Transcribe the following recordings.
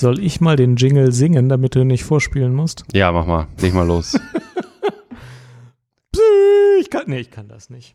Soll ich mal den Jingle singen, damit du nicht vorspielen musst? Ja, mach mal. Leg mal los. ich kann, nee, ich kann das nicht.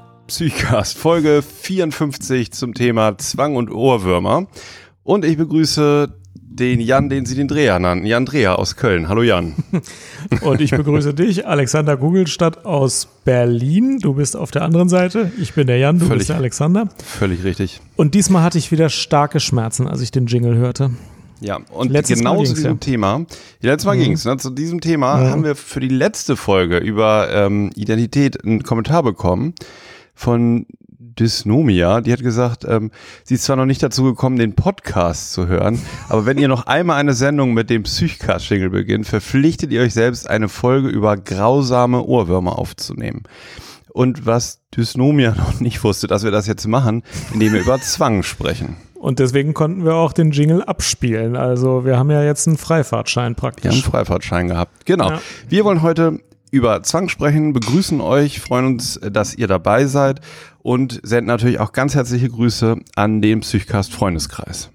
Psychcast, Folge 54 zum Thema Zwang und Ohrwürmer. Und ich begrüße den Jan, den Sie den Dreher nannten, Jan Dreher aus Köln. Hallo Jan. Und ich begrüße dich, Alexander Gugelstadt aus Berlin. Du bist auf der anderen Seite. Ich bin der Jan, du Völlig. bist der Alexander. Völlig richtig. Und diesmal hatte ich wieder starke Schmerzen, als ich den Jingle hörte. Ja, und Letztes genau zu diesem ja. Thema, ja, letztes Mal Mhm. ging's, ne, zu diesem Thema Ja. haben wir für die letzte Folge über ähm, Identität einen Kommentar bekommen von Dysnomia. Die hat gesagt, ähm, sie ist zwar noch nicht dazu gekommen, den Podcast zu hören, aber wenn ihr noch einmal eine Sendung mit dem Psychcast-Jingle beginnt, verpflichtet ihr euch selbst, eine Folge über grausame Ohrwürmer aufzunehmen. Und was Dysnomia noch nicht wusste, dass wir das jetzt machen, indem wir über Zwang sprechen. Und deswegen konnten wir auch den Jingle abspielen. Also wir haben ja jetzt einen Freifahrtschein Wir haben praktisch. einen Freifahrtschein gehabt. Genau. Ja. Wir wollen heute über Zwang sprechen, begrüßen euch, freuen uns, dass ihr dabei seid und senden natürlich auch ganz herzliche Grüße an den Psychcast Freundeskreis.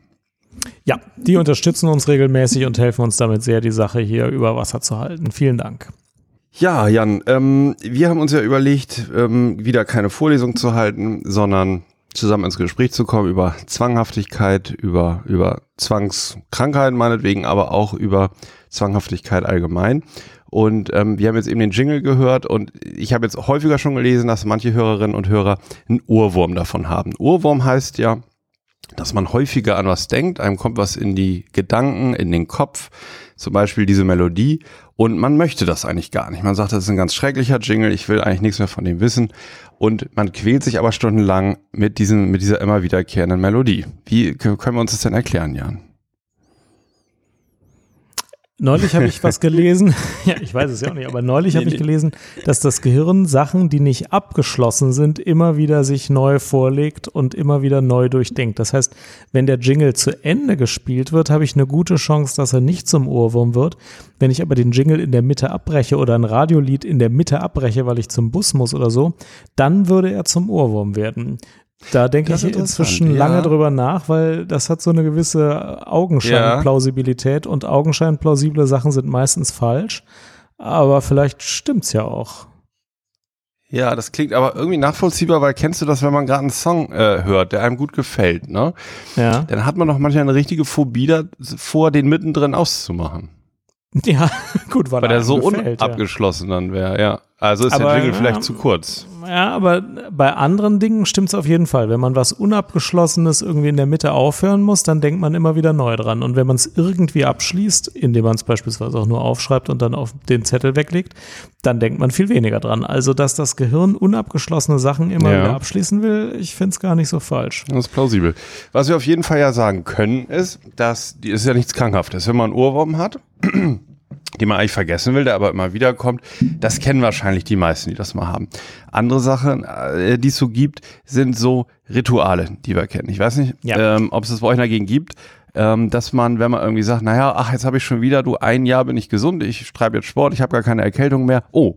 Ja, die unterstützen uns regelmäßig und helfen uns damit sehr, die Sache hier über Wasser zu halten. Vielen Dank. Ja, Jan, ähm, wir haben uns ja überlegt, ähm, wieder keine Vorlesung zu halten, sondern zusammen ins Gespräch zu kommen über Zwanghaftigkeit, über, über Zwangskrankheiten meinetwegen, aber auch über Zwanghaftigkeit allgemein. Und ähm, wir haben jetzt eben den Jingle gehört und ich habe jetzt häufiger schon gelesen, dass manche Hörerinnen und Hörer einen Ohrwurm davon haben. Ohrwurm heißt ja, dass man häufiger an was denkt, einem kommt was in die Gedanken, in den Kopf, zum Beispiel diese Melodie und man möchte das eigentlich gar nicht. Man sagt, das ist ein ganz schrecklicher Jingle, ich will eigentlich nichts mehr von dem wissen und man quält sich aber stundenlang mit diesem, mit dieser immer wiederkehrenden Melodie. Wie können wir uns das denn erklären, Jan? Neulich habe ich was gelesen, ja, ich weiß es ja auch nicht, aber neulich habe Nee, ich nee. gelesen, dass das Gehirn Sachen, die nicht abgeschlossen sind, immer wieder sich neu vorlegt und immer wieder neu durchdenkt. Das heißt, wenn der Jingle zu Ende gespielt wird, habe ich eine gute Chance, dass er nicht zum Ohrwurm wird. Wenn ich aber den Jingle in der Mitte abbreche oder ein Radiolied in der Mitte abbreche, weil ich zum Bus muss oder so, dann würde er zum Ohrwurm werden. Da denke ich inzwischen interessant, lange ja. drüber nach, weil das hat so eine gewisse Augenscheinplausibilität und Augenscheinplausible Sachen sind meistens falsch. Aber vielleicht stimmt's ja auch. Ja, das klingt aber irgendwie nachvollziehbar, weil kennst du das, wenn man gerade einen Song äh, hört, der einem gut gefällt, ne? Ja. Dann hat man doch manchmal eine richtige Phobie davor, den mittendrin auszumachen. Ja, gut, weil, Weil der so gefällt, ja. unabgeschlossen dann wäre, ja. Also ist Aber, der Jingle ja, vielleicht zu kurz. Ja, aber bei anderen Dingen stimmt's auf jeden Fall. Wenn man was Unabgeschlossenes irgendwie in der Mitte aufhören muss, dann denkt man immer wieder neu dran. Und wenn man es irgendwie abschließt, indem man es beispielsweise auch nur aufschreibt und dann auf den Zettel weglegt, dann denkt man viel weniger dran. Also, dass das Gehirn unabgeschlossene Sachen immer Ja. wieder abschließen will, ich find's gar nicht so falsch. Das ist plausibel. Was wir auf jeden Fall ja sagen können, ist, dass die ist ja nichts Krankhaftes. Wenn man einen Ohrwurm hat, den man eigentlich vergessen will, der aber immer wieder kommt, das kennen wahrscheinlich die meisten, die das mal haben. Andere Sachen, äh, die es so gibt, sind so Rituale, die wir kennen. Ich weiß nicht, Ja. ähm, ob es das bei euch dagegen gibt, ähm, dass man, wenn man irgendwie sagt, naja, ach, jetzt habe ich schon wieder, du, ein Jahr bin ich gesund, ich treibe jetzt Sport, ich habe gar keine Erkältung mehr. Oh,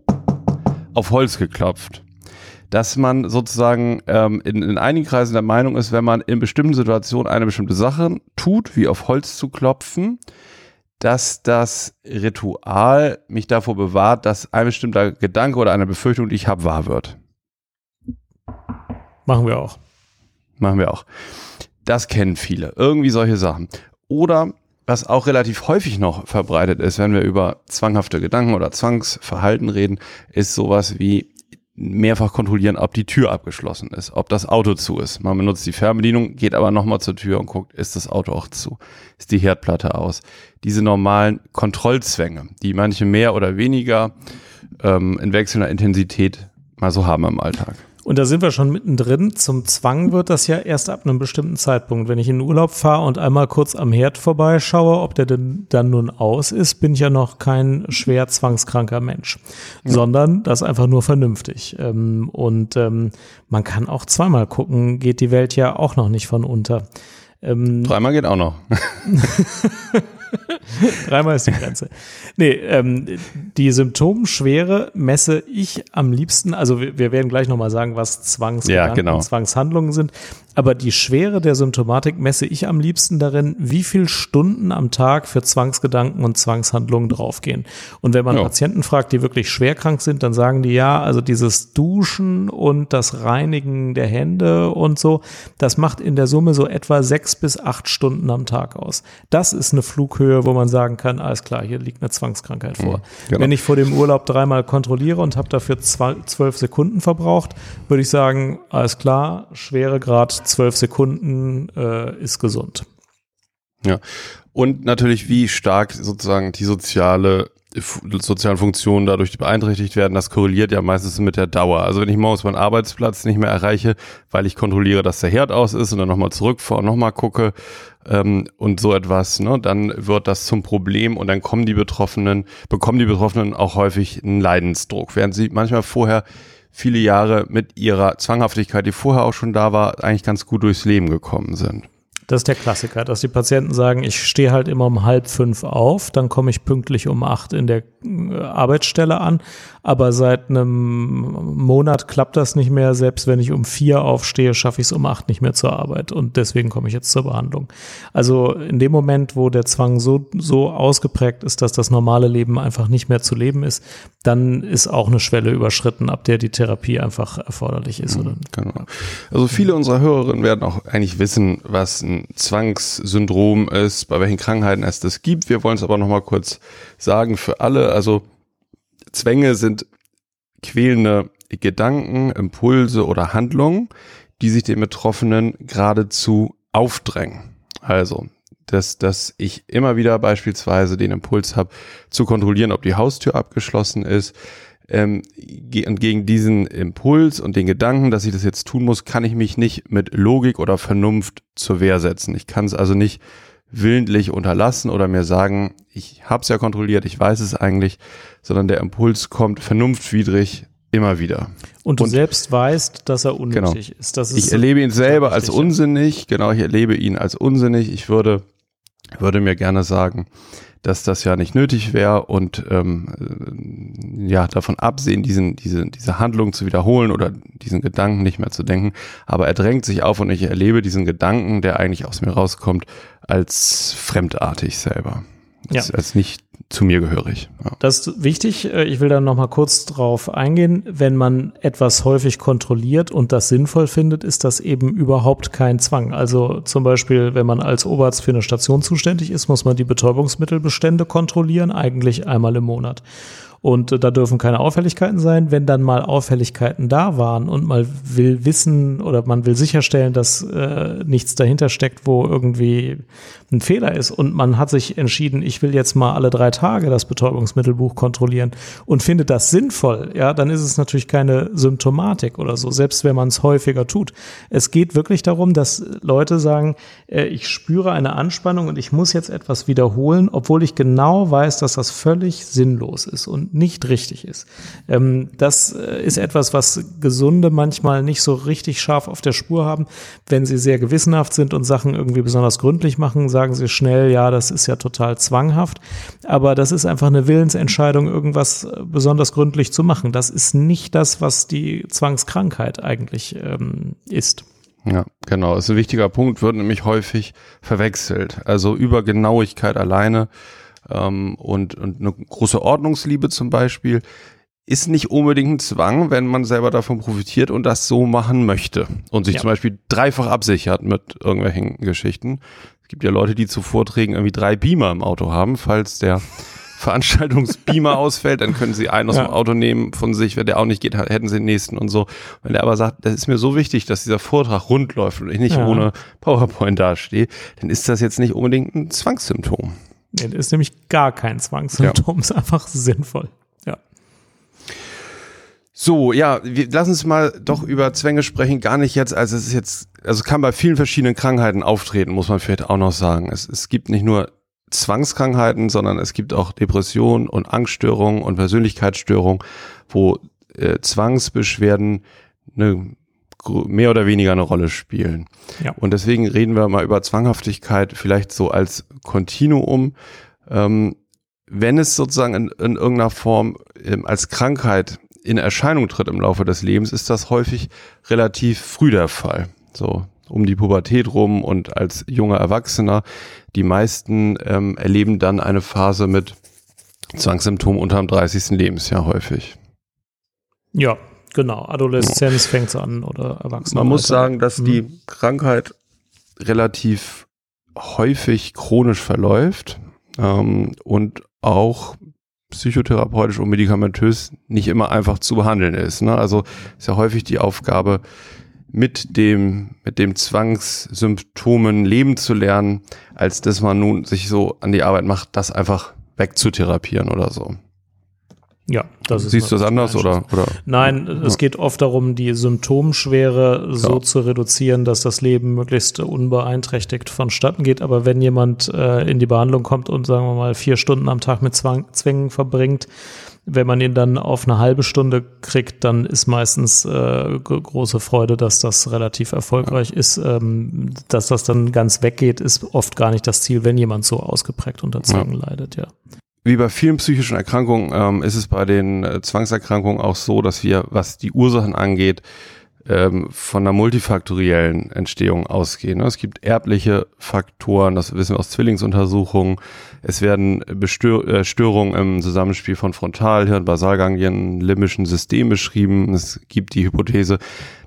auf Holz geklopft dass man sozusagen ähm, in, in einigen Kreisen der Meinung ist, wenn man in bestimmten Situationen eine bestimmte Sache tut, wie auf Holz zu klopfen, dass das Ritual mich davor bewahrt, dass ein bestimmter Gedanke oder eine Befürchtung, die ich habe, wahr wird. Machen wir auch. Machen wir auch. Das kennen viele. Irgendwie solche Sachen. Oder was auch relativ häufig noch verbreitet ist, wenn wir über zwanghafte Gedanken oder Zwangsverhalten reden, ist sowas wie mehrfach kontrollieren, ob die Tür abgeschlossen ist, ob das Auto zu ist. Man benutzt die Fernbedienung, geht aber nochmal zur Tür und guckt, ist das Auto auch zu? Ist die Herdplatte aus? Diese normalen Kontrollzwänge, die manche mehr oder weniger ähm, in wechselnder Intensität mal so haben im Alltag. Und da sind wir schon mittendrin. Zum Zwang wird das ja erst ab einem bestimmten Zeitpunkt. Wenn ich in den Urlaub fahre und einmal kurz am Herd vorbeischaue, ob der denn dann nun aus ist, bin ich ja noch kein schwer zwangskranker Mensch, ja. sondern das einfach nur vernünftig. Ähm, und ähm, man kann auch zweimal gucken, geht die Welt ja auch noch nicht von unter. Ähm, Dreimal geht auch noch. Dreimal ist die Grenze. Nee, ähm, die Symptomschwere messe ich am liebsten, also wir, wir werden gleich nochmal sagen, was Zwangsgedanken, ja, genau. Zwangshandlungen sind, aber die Schwere der Symptomatik messe ich am liebsten darin, wie viel Stunden am Tag für Zwangsgedanken und Zwangshandlungen draufgehen. Und wenn man ja. Patienten fragt, die wirklich schwer krank sind, dann sagen die ja, also dieses Duschen und das Reinigen der Hände und so, das macht in der Summe so etwa sechs bis acht Stunden am Tag aus. Das ist eine Flughöhe, wo man sagen kann, alles klar, hier liegt eine Zwangskrankheit vor. Mhm, genau. Wenn ich vor dem Urlaub dreimal kontrolliere und habe dafür zwölf Sekunden verbraucht, würde ich sagen, alles klar, schwere Grad zwölf Sekunden äh, ist gesund. Ja. Und natürlich, wie stark sozusagen die soziale sozialen Funktionen dadurch beeinträchtigt werden, das korreliert ja meistens mit der Dauer. Also wenn ich morgens meinen Arbeitsplatz nicht mehr erreiche, weil ich kontrolliere, dass der Herd aus ist und dann nochmal zurückfahre und nochmal gucke ähm, und so etwas, ne, dann wird das zum Problem und dann kommen die Betroffenen, bekommen die Betroffenen auch häufig einen Leidensdruck, während sie manchmal vorher viele Jahre mit ihrer Zwanghaftigkeit, die vorher auch schon da war, eigentlich ganz gut durchs Leben gekommen sind. Das ist der Klassiker, dass die Patienten sagen, ich stehe halt immer um halb fünf auf, dann komme ich pünktlich um acht in der äh, Arbeitsstelle an, aber seit einem Monat klappt das nicht mehr. Selbst wenn ich um vier aufstehe, schaffe ich es um acht nicht mehr zur Arbeit und deswegen komme ich jetzt zur Behandlung. Also in dem Moment, wo der Zwang so, so ausgeprägt ist, dass das normale Leben einfach nicht mehr zu leben ist, dann ist auch eine Schwelle überschritten, ab der die Therapie einfach erforderlich ist. Oder? Genau. Also viele unserer Hörerinnen werden auch eigentlich wissen, was ein Zwangssyndrom ist, bei welchen Krankheiten es das gibt. Wir wollen es aber nochmal kurz sagen für alle. Also Zwänge sind quälende Gedanken, Impulse oder Handlungen, die sich den Betroffenen geradezu aufdrängen. Also, dass, dass ich immer wieder beispielsweise den Impuls habe, zu kontrollieren, ob die Haustür abgeschlossen ist, ähm, und gegen diesen Impuls und den Gedanken, dass ich das jetzt tun muss, kann ich mich nicht mit Logik oder Vernunft zur Wehr setzen. Ich kann es also nicht willentlich unterlassen oder mir sagen, ich habe es ja kontrolliert, ich weiß es eigentlich, sondern der Impuls kommt vernunftwidrig immer wieder. Und du und, selbst weißt, dass er unnötig genau. ist. Das ist. Ich erlebe ihn selber als unsinnig, genau, ich erlebe ihn als unsinnig. Ich würde, würde mir gerne sagen, dass das ja nicht nötig wäre und ähm, ja davon absehen, diesen, diese, diese Handlung zu wiederholen oder diesen Gedanken nicht mehr zu denken. Aber er drängt sich auf und ich erlebe diesen Gedanken, der eigentlich aus mir rauskommt, als fremdartig selber. Als, ja. als nicht zu mir gehörig. Ja. Das ist wichtig. Äh, ich will da noch mal kurz drauf eingehen. Wenn man etwas häufig kontrolliert und das sinnvoll findet, ist das eben überhaupt kein Zwang. Also zum Beispiel, wenn man als Oberarzt für eine Station zuständig ist, muss man die Betäubungsmittelbestände kontrollieren, eigentlich einmal im Monat. Und äh, da dürfen keine Auffälligkeiten sein. Wenn dann mal Auffälligkeiten da waren und man will wissen oder man will sicherstellen, dass äh, nichts dahinter steckt, wo irgendwie ein Fehler ist und man hat sich entschieden, ich will jetzt mal alle drei Tage das Betäubungsmittelbuch kontrollieren und findet das sinnvoll, ja, dann ist es natürlich keine Symptomatik oder so, selbst wenn man es häufiger tut. Es geht wirklich darum, dass Leute sagen, äh, ich spüre eine Anspannung und ich muss jetzt etwas wiederholen, obwohl ich genau weiß, dass das völlig sinnlos ist und nicht richtig ist. Ähm, das äh, ist etwas, was Gesunde manchmal nicht so richtig scharf auf der Spur haben, wenn sie sehr gewissenhaft sind und Sachen irgendwie besonders gründlich machen, sagen sie schnell, ja, das ist ja total zwanghaft. Aber das ist einfach eine Willensentscheidung, irgendwas äh, besonders gründlich zu machen. Das ist nicht das, was die Zwangskrankheit eigentlich ähm, ist. Ja, genau. Das ist ein wichtiger Punkt, wird nämlich häufig verwechselt. Also über Genauigkeit alleine ähm, und, und eine große Ordnungsliebe zum Beispiel ist nicht unbedingt ein Zwang, wenn man selber davon profitiert und das so machen möchte und sich ja. zum Beispiel dreifach absichert mit irgendwelchen Geschichten gibt ja Leute, die zu Vorträgen irgendwie drei Beamer im Auto haben, falls der Veranstaltungsbeamer ausfällt, dann können sie einen aus ja. dem Auto nehmen von sich, wenn der auch nicht geht, hätten sie den nächsten und so. Wenn der aber sagt, das ist mir so wichtig, dass dieser Vortrag rund läuft und ich nicht ja. ohne PowerPoint dastehe, dann ist das jetzt nicht unbedingt ein Zwangssymptom. Nee, das ist nämlich gar kein Zwangssymptom, ja. ist einfach sinnvoll. Ja. So, ja, wir lassen uns mal doch über Zwänge sprechen. Gar nicht jetzt, also es ist jetzt, also kann bei vielen verschiedenen Krankheiten auftreten, muss man vielleicht auch noch sagen. Es, es gibt nicht nur Zwangskrankheiten, sondern es gibt auch Depressionen und Angststörungen und Persönlichkeitsstörungen, wo äh, Zwangsbeschwerden eine mehr oder weniger eine Rolle spielen. Ja. Und deswegen reden wir mal über Zwanghaftigkeit vielleicht so als Kontinuum. Ähm, wenn es sozusagen in, in irgendeiner Form ähm, als Krankheit in Erscheinung tritt im Laufe des Lebens, ist das häufig relativ früh der Fall. So um die Pubertät rum und als junger Erwachsener. Die meisten ähm, erleben dann eine Phase mit Zwangssymptomen unter dem 30. Lebensjahr häufig. Ja, genau. Adoleszenz ja. fängt an oder Erwachsene. Man muss sagen, dass mhm. die Krankheit relativ häufig chronisch verläuft ähm, und auch psychotherapeutisch und medikamentös nicht immer einfach zu behandeln ist. Ne? Also ist ja häufig die Aufgabe, mit dem, mit dem Zwangssymptomen leben zu lernen, als dass man nun sich so an die Arbeit macht, das einfach wegzutherapieren oder so. Ja, das ist. Siehst du das anders oder, oder? Nein, es geht oft darum, die Symptomschwere so ja. zu reduzieren, dass das Leben möglichst unbeeinträchtigt vonstatten geht. Aber wenn jemand äh, in die Behandlung kommt und sagen wir mal vier Stunden am Tag mit Zwang, Zwängen verbringt, wenn man ihn dann auf eine halbe Stunde kriegt, dann ist meistens äh, große Freude, dass das relativ erfolgreich ja. ist. Ähm, dass das dann ganz weggeht, ist oft gar nicht das Ziel, wenn jemand so ausgeprägt unter Zwängen ja. leidet, ja wie bei vielen psychischen Erkrankungen ähm, ist es bei den äh, Zwangserkrankungen auch so, dass wir, was die Ursachen angeht, ähm, von einer multifaktoriellen Entstehung ausgehen. Ne? Es gibt erbliche Faktoren, das wissen wir aus Zwillingsuntersuchungen. Es werden Bestör äh, Störungen im Zusammenspiel von Frontalhirn, Basalganglien, limbischen System beschrieben. Es gibt die Hypothese,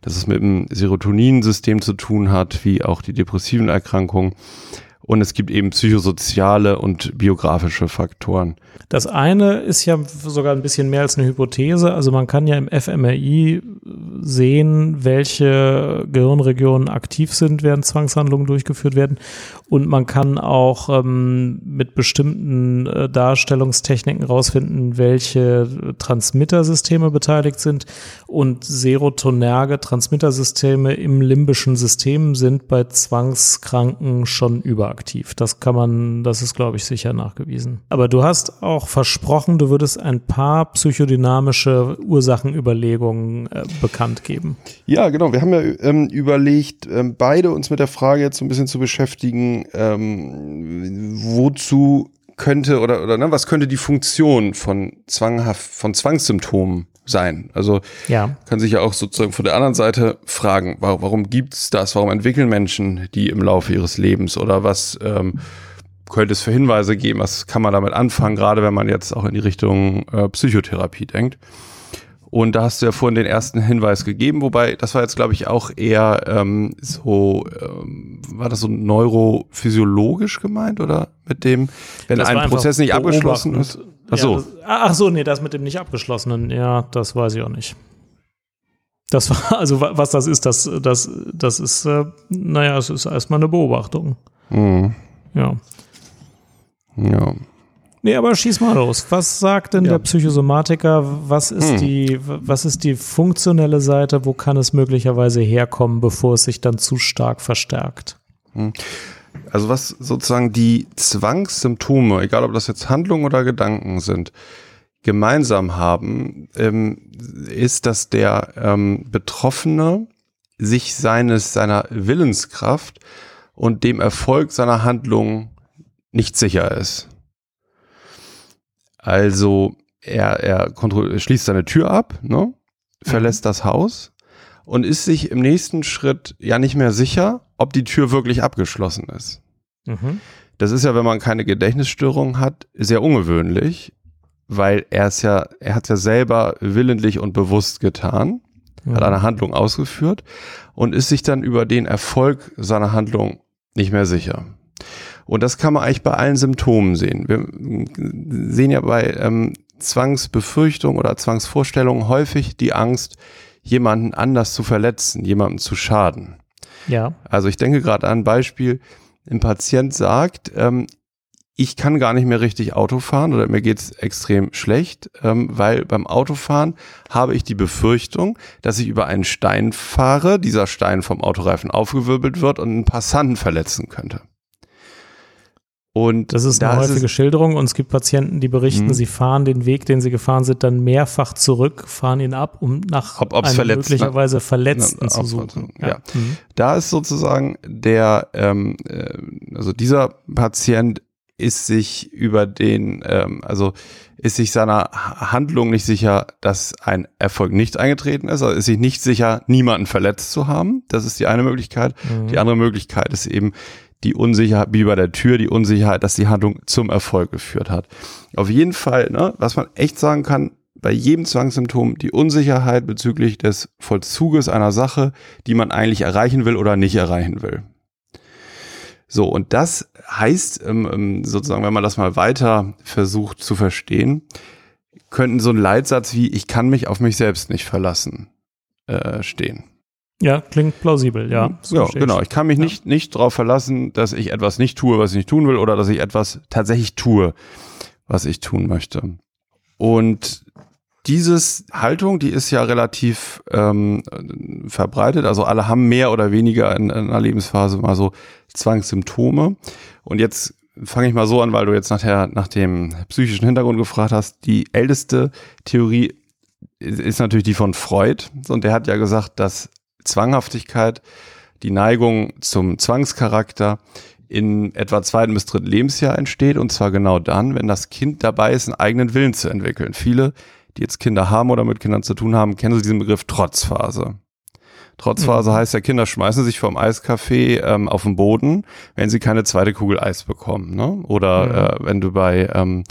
dass es mit dem Serotoninsystem zu tun hat, wie auch die depressiven Erkrankungen. Und es gibt eben psychosoziale und biografische Faktoren. Das eine ist ja sogar ein bisschen mehr als eine Hypothese. Also man kann ja im fMRI sehen, welche Gehirnregionen aktiv sind, während Zwangshandlungen durchgeführt werden. Und man kann auch ähm, mit bestimmten äh, Darstellungstechniken rausfinden, welche Transmittersysteme beteiligt sind. Und serotonerge Transmittersysteme im limbischen System sind bei Zwangskranken schon überaktiv. Das kann man, das ist, glaube ich, sicher nachgewiesen. Aber du hast auch versprochen, du würdest ein paar psychodynamische Ursachenüberlegungen äh, bekannt geben. Ja, genau. Wir haben ja ähm, überlegt, ähm, beide uns mit der Frage jetzt so ein bisschen zu beschäftigen, ähm, wozu könnte oder, oder ne, was könnte die Funktion von zwanghaft, von Zwangssymptomen sein? Also ja. kann sich ja auch sozusagen von der anderen Seite fragen, warum, warum gibt's das? Warum entwickeln Menschen die im Laufe ihres Lebens? Oder was ähm, könnte es für Hinweise geben? Was kann man damit anfangen, gerade wenn man jetzt auch in die Richtung äh, Psychotherapie denkt? Und da hast du ja vorhin den ersten Hinweis gegeben, wobei das war jetzt, glaube ich, auch eher ähm, so, ähm, war das so neurophysiologisch gemeint oder mit dem, wenn das ein Prozess nicht abgeschlossen ist? Ach so. Ja, das, ach so, nee, das mit dem nicht abgeschlossenen, ja, das weiß ich auch nicht. Das war, also was das ist, das, das, das ist, äh, naja, es ist erstmal eine Beobachtung. Mhm. Ja. Ja. Nee, aber schieß mal los. Was sagt denn ja. der Psychosomatiker? Was ist hm. die, was ist die funktionelle Seite? Wo kann es möglicherweise herkommen, bevor es sich dann zu stark verstärkt? Hm. Also was sozusagen die Zwangssymptome, egal ob das jetzt Handlungen oder Gedanken sind, gemeinsam haben, ähm, ist, dass der ähm, Betroffene sich seines, seiner Willenskraft und dem Erfolg seiner Handlung nicht sicher ist. Also er, er schließt seine Tür ab, ne? verlässt mhm. das Haus und ist sich im nächsten Schritt ja nicht mehr sicher, ob die Tür wirklich abgeschlossen ist. Mhm. Das ist ja, wenn man keine Gedächtnisstörung hat, sehr ungewöhnlich, weil er es ja, er hat es ja selber willentlich und bewusst getan, mhm. hat eine Handlung ausgeführt und ist sich dann über den Erfolg seiner Handlung nicht mehr sicher. Und das kann man eigentlich bei allen Symptomen sehen. Wir sehen ja bei ähm, Zwangsbefürchtung oder Zwangsvorstellungen häufig die Angst, jemanden anders zu verletzen, jemandem zu schaden. Ja. Also ich denke gerade an ein Beispiel, ein Patient sagt, ähm, ich kann gar nicht mehr richtig Auto fahren oder mir geht's extrem schlecht, ähm, weil beim Autofahren habe ich die Befürchtung, dass ich über einen Stein fahre, dieser Stein vom Autoreifen aufgewirbelt wird und einen Passanten verletzen könnte. Und das ist eine da häufige ist Schilderung und es gibt Patienten, die berichten, mh. sie fahren den Weg, den sie gefahren sind, dann mehrfach zurück, fahren ihn ab, um nach Ob, einem verletzt, möglicherweise Verletzten na, zu suchen. Ja. ja. Mhm. Da ist sozusagen der, ähm, äh, also dieser Patient ist sich über den, ähm, also ist sich seiner Handlung nicht sicher, dass ein Erfolg nicht eingetreten ist, also ist sich nicht sicher, niemanden verletzt zu haben. Das ist die eine Möglichkeit. Mhm. Die andere Möglichkeit ist eben die Unsicherheit, wie bei der Tür, die Unsicherheit, dass die Handlung zum Erfolg geführt hat. Auf jeden Fall, ne, was man echt sagen kann, bei jedem Zwangssymptom die Unsicherheit bezüglich des Vollzuges einer Sache, die man eigentlich erreichen will oder nicht erreichen will. So, und das heißt, ähm, ähm, sozusagen, wenn man das mal weiter versucht zu verstehen, könnten so ein Leitsatz wie ich kann mich auf mich selbst nicht verlassen äh, stehen. Ja, klingt plausibel, ja. So ja, genau. Ich kann mich ja. nicht, nicht darauf verlassen, dass ich etwas nicht tue, was ich nicht tun will, oder dass ich etwas tatsächlich tue, was ich tun möchte. Und dieses Haltung, die ist ja relativ ähm, verbreitet. Also alle haben mehr oder weniger in, in einer Lebensphase mal so Zwangssymptome. Und jetzt fange ich mal so an, weil du jetzt nachher nach dem psychischen Hintergrund gefragt hast. Die älteste Theorie ist natürlich die von Freud. Und der hat ja gesagt, dass Zwanghaftigkeit, die Neigung zum Zwangscharakter in etwa zweiten bis dritten Lebensjahr entsteht. Und zwar genau dann, wenn das Kind dabei ist, einen eigenen Willen zu entwickeln. Viele, die jetzt Kinder haben oder mit Kindern zu tun haben, kennen diesen Begriff Trotzphase. Trotzphase mhm. heißt ja, Kinder schmeißen sich vom Eiscafé ähm, auf den Boden, wenn sie keine zweite Kugel Eis bekommen. Ne? Oder mhm. äh, wenn du bei ähm,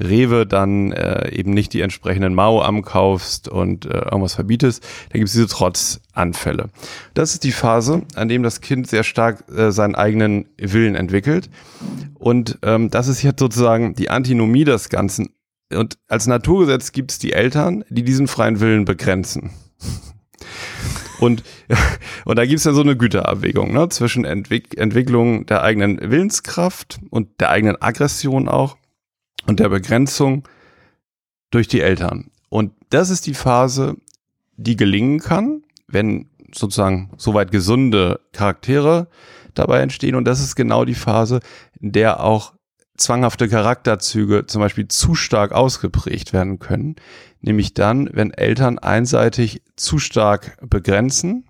Rewe dann äh, eben nicht die entsprechenden Mau kaufst und äh, irgendwas verbietest, dann gibt es diese Trotzanfälle. Das ist die Phase, an dem das Kind sehr stark äh, seinen eigenen Willen entwickelt. Und ähm, das ist jetzt sozusagen die Antinomie des Ganzen. Und als Naturgesetz gibt es die Eltern, die diesen freien Willen begrenzen. Und, und da gibt es dann so eine Güterabwägung ne, zwischen Entwick Entwicklung der eigenen Willenskraft und der eigenen Aggression auch und der Begrenzung durch die Eltern. Und das ist die Phase, die gelingen kann, wenn sozusagen soweit gesunde Charaktere dabei entstehen. Und das ist genau die Phase, in der auch zwanghafte Charakterzüge zum Beispiel zu stark ausgeprägt werden können. Nämlich dann, wenn Eltern einseitig zu stark begrenzen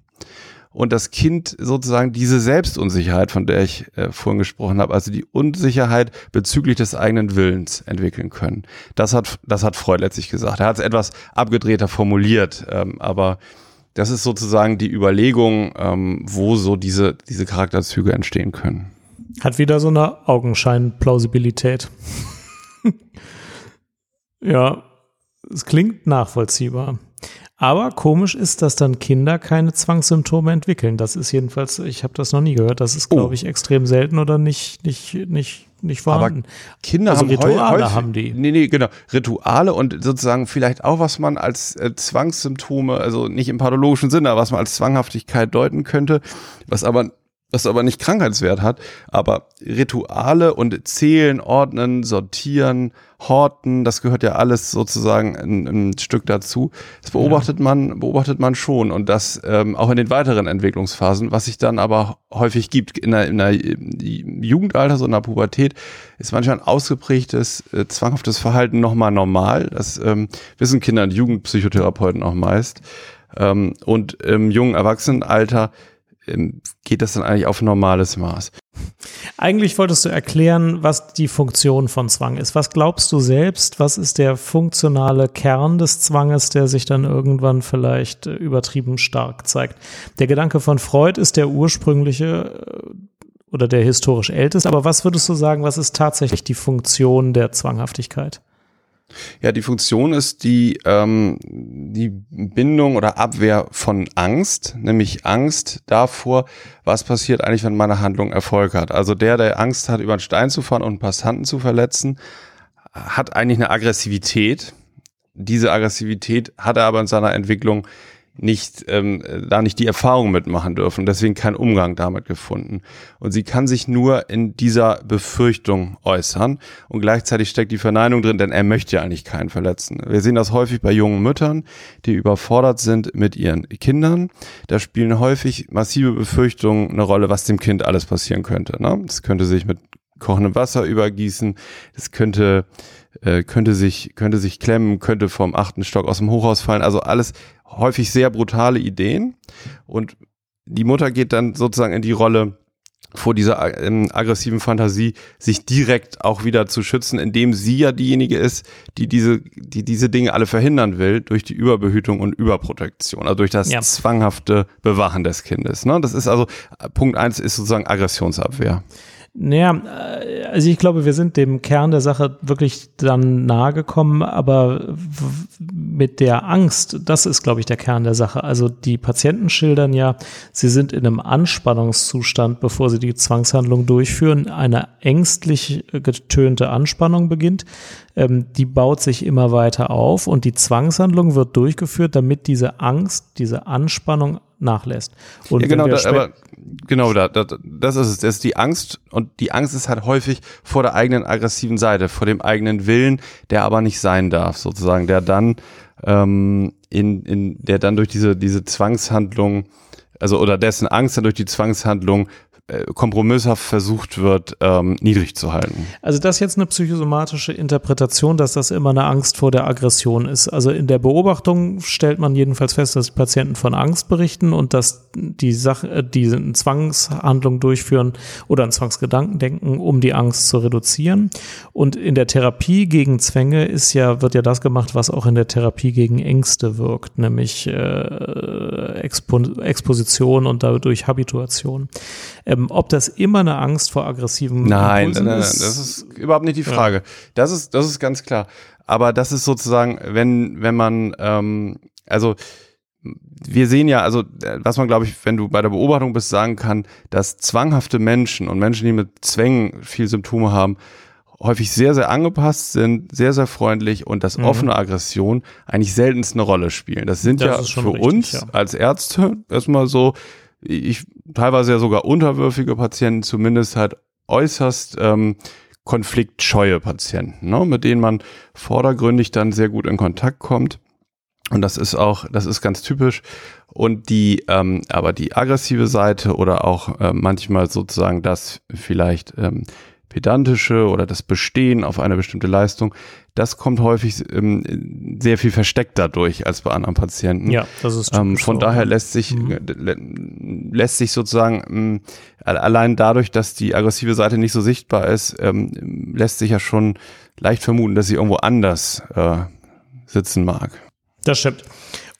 und das Kind sozusagen diese Selbstunsicherheit, von der ich äh, vorhin gesprochen habe, also die Unsicherheit bezüglich des eigenen Willens entwickeln können. Das hat, das hat Freud letztlich gesagt. Er hat es etwas abgedrehter formuliert, ähm, aber das ist sozusagen die Überlegung, ähm, wo so diese, diese Charakterzüge entstehen können. Hat wieder so eine Augenschein-Plausibilität. ja, es klingt nachvollziehbar. Aber komisch ist, dass dann Kinder keine Zwangssymptome entwickeln. Das ist jedenfalls, ich habe das noch nie gehört. Das ist, glaube oh. ich, extrem selten oder nicht, nicht, nicht, nicht vorhanden. Aber Kinder also haben Rituale häufig, haben die. Nee, nee, genau. Rituale und sozusagen vielleicht auch, was man als äh, Zwangssymptome, also nicht im pathologischen Sinne, aber was man als Zwanghaftigkeit deuten könnte, was aber was aber nicht Krankheitswert hat, aber Rituale und Zählen, Ordnen, Sortieren, Horten, das gehört ja alles sozusagen ein, ein Stück dazu. Das beobachtet ja. man, beobachtet man schon und das ähm, auch in den weiteren Entwicklungsphasen, was sich dann aber häufig gibt. In der, in der Jugendalter, so in der Pubertät, ist manchmal ein ausgeprägtes, äh, zwanghaftes Verhalten nochmal normal. Das ähm, wissen Kinder- und Jugendpsychotherapeuten auch meist. Ähm, und im jungen Erwachsenenalter ähm, geht das dann eigentlich auf normales Maß. Eigentlich wolltest du erklären, was die Funktion von Zwang ist. Was glaubst du selbst? Was ist der funktionale Kern des Zwanges, der sich dann irgendwann vielleicht äh, übertrieben stark zeigt? Der Gedanke von Freud ist der ursprüngliche äh, oder der historisch älteste. Aber was würdest du sagen, was ist tatsächlich die Funktion der Zwanghaftigkeit? Ja, die Funktion ist die, ähm, die Bindung oder Abwehr von Angst, nämlich Angst davor, was passiert eigentlich, wenn meine Handlung Erfolg hat. Also der, der Angst hat, über einen Stein zu fahren und einen Passanten zu verletzen, hat eigentlich eine Aggressivität. Diese Aggressivität hat er aber in seiner Entwicklung nicht ähm, da nicht die Erfahrung mitmachen dürfen, deswegen kein Umgang damit gefunden. Und sie kann sich nur in dieser Befürchtung äußern und gleichzeitig steckt die Verneinung drin, denn er möchte ja eigentlich keinen verletzen. Wir sehen das häufig bei jungen Müttern, die überfordert sind mit ihren Kindern. Da spielen häufig massive Befürchtungen eine Rolle, was dem Kind alles passieren könnte. Ne? Das könnte sich mit kochendem Wasser übergießen, das könnte äh, könnte sich könnte sich klemmen, könnte vom achten Stock aus dem Hochhaus fallen. Also alles häufig sehr brutale Ideen. Und die Mutter geht dann sozusagen in die Rolle, vor dieser ähm, aggressiven Fantasie sich direkt auch wieder zu schützen, indem sie ja diejenige ist, die diese, die diese Dinge alle verhindern will durch die Überbehütung und Überprotektion, also durch das ja. zwanghafte Bewachen des Kindes. Ne? Das ist also Punkt eins ist sozusagen Aggressionsabwehr. Naja, äh, also ich glaube, wir sind dem Kern der Sache wirklich dann nahe gekommen, aber mit der Angst, das ist, glaube ich, der Kern der Sache. Also die Patienten schildern ja, sie sind in einem Anspannungszustand, bevor sie die Zwangshandlung durchführen. Eine ängstlich getönte Anspannung beginnt. Ähm, die baut sich immer weiter auf und die Zwangshandlung wird durchgeführt, damit diese Angst, diese Anspannung nachlässt. Und ja, genau, da, aber genau, da, da, das ist es. Das ist die Angst und die Angst ist halt häufig vor der eigenen aggressiven Seite, vor dem eigenen Willen, der aber nicht sein darf, sozusagen, der dann ähm, in, in, der dann durch diese, diese Zwangshandlung, also oder dessen Angst dann durch die Zwangshandlung kompromisshaft versucht wird, ähm, niedrig zu halten. Also das ist jetzt eine psychosomatische Interpretation, dass das immer eine Angst vor der Aggression ist. Also in der Beobachtung stellt man jedenfalls fest, dass Patienten von Angst berichten und dass die Sache, äh, die eine Zwangshandlung durchführen oder an Zwangsgedanken denken, um die Angst zu reduzieren. Und in der Therapie gegen Zwänge ist ja, wird ja das gemacht, was auch in der Therapie gegen Ängste wirkt, nämlich äh, Expo Exposition und dadurch Habituation. Ähm, ob das immer eine Angst vor aggressiven Nein, nein, nein, ist, das ist überhaupt nicht die Frage. Ja. Das ist, das ist ganz klar. Aber das ist sozusagen, wenn, wenn man, ähm, also wir sehen ja, also was man, glaube ich, wenn du bei der Beobachtung bist, sagen kann, dass zwanghafte Menschen und Menschen, die mit Zwängen viel Symptome haben, häufig sehr, sehr angepasst sind, sehr, sehr freundlich und dass mhm. offene Aggression eigentlich seltenst eine Rolle spielen. Das sind das ja für richtig, uns ja. als Ärzte erstmal so ich teilweise ja sogar unterwürfige Patienten, zumindest halt äußerst ähm, konfliktscheue Patienten, ne, mit denen man vordergründig dann sehr gut in Kontakt kommt. Und das ist auch, das ist ganz typisch. Und die, ähm, aber die aggressive Seite oder auch äh, manchmal sozusagen das vielleicht ähm, pedantische oder das Bestehen auf eine bestimmte Leistung, das kommt häufig ähm, sehr viel versteckter durch als bei anderen Patienten. Ja, das ist ähm, Von so. daher lässt sich mhm. lässt sich sozusagen ähm, allein dadurch, dass die aggressive Seite nicht so sichtbar ist, ähm, lässt sich ja schon leicht vermuten, dass sie irgendwo anders äh, sitzen mag. Das stimmt.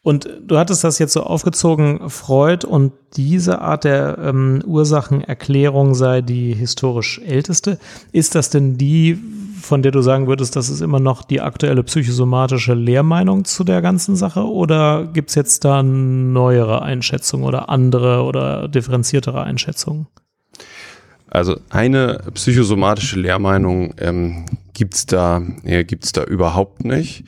Und du hattest das jetzt so aufgezogen, Freud und diese Art der ähm, Ursachenerklärung sei die historisch älteste. Ist das denn die, von der du sagen würdest, das ist immer noch die aktuelle psychosomatische Lehrmeinung zu der ganzen Sache? Oder gibt es jetzt da neuere Einschätzungen oder andere oder differenziertere Einschätzungen? Also eine psychosomatische Lehrmeinung ähm, gibt's da, äh, da überhaupt nicht.